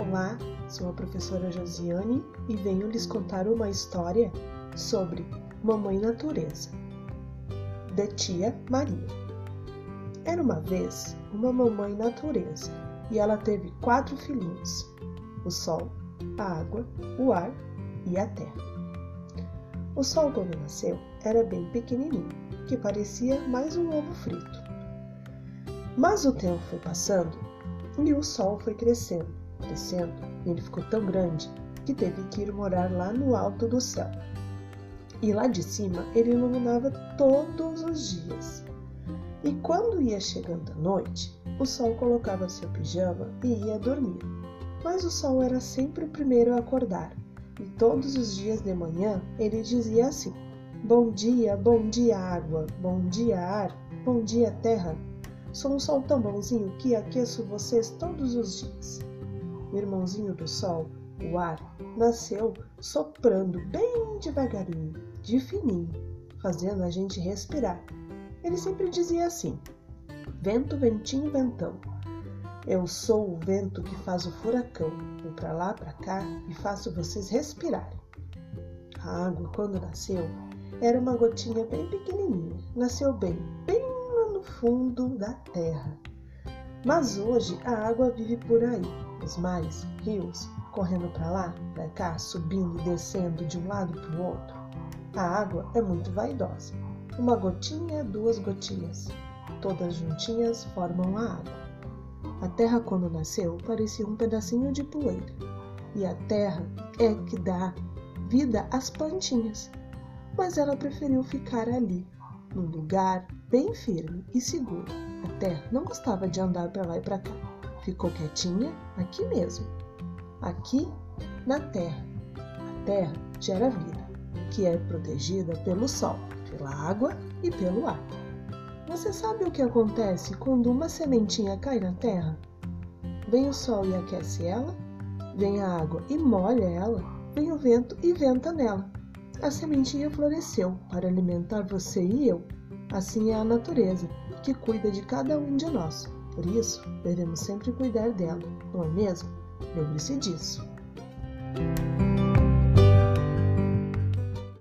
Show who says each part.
Speaker 1: Olá, sou a professora Josiane e venho lhes contar uma história sobre Mamãe Natureza, de tia Maria. Era uma vez uma mamãe natureza e ela teve quatro filhinhos: o sol, a água, o ar e a terra. O sol, quando nasceu, era bem pequenininho, que parecia mais um ovo frito. Mas o tempo foi passando e o sol foi crescendo, crescendo, ele ficou tão grande que teve que ir morar lá no alto do céu. E lá de cima ele iluminava todos os dias. E quando ia chegando a noite, o sol colocava seu pijama e ia dormir. Mas o sol era sempre o primeiro a acordar, e todos os dias de manhã ele dizia assim: Bom dia, bom dia, água, bom dia, ar, bom dia, terra. Sou um sol tão bonzinho que aqueço vocês todos os dias. O irmãozinho do sol, o ar, nasceu soprando bem devagarinho, de fininho, fazendo a gente respirar. Ele sempre dizia assim: Vento, ventinho, ventão. Eu sou o vento que faz o furacão. Vou para lá, para cá e faço vocês respirarem. A água, quando nasceu, era uma gotinha bem pequenininha. Nasceu bem, bem lá no fundo da terra. Mas hoje a água vive por aí, os mares, rios, correndo para lá, para cá, subindo e descendo de um lado para o outro. A água é muito vaidosa. Uma gotinha, duas gotinhas, todas juntinhas formam a água. A terra, quando nasceu, parecia um pedacinho de poeira. E a terra é que dá vida às plantinhas mas ela preferiu ficar ali, num lugar bem firme e seguro. A terra não gostava de andar para lá e para cá. Ficou quietinha aqui mesmo, aqui na terra. A terra gera vida, que é protegida pelo sol, pela água e pelo ar. Você sabe o que acontece quando uma sementinha cai na terra? Vem o sol e aquece ela, vem a água e molha ela, vem o vento e venta nela a sementinha floresceu para alimentar você e eu. Assim é a natureza, que cuida de cada um de nós. Por isso, devemos sempre cuidar dela, não é mesmo? Lembre-se disso.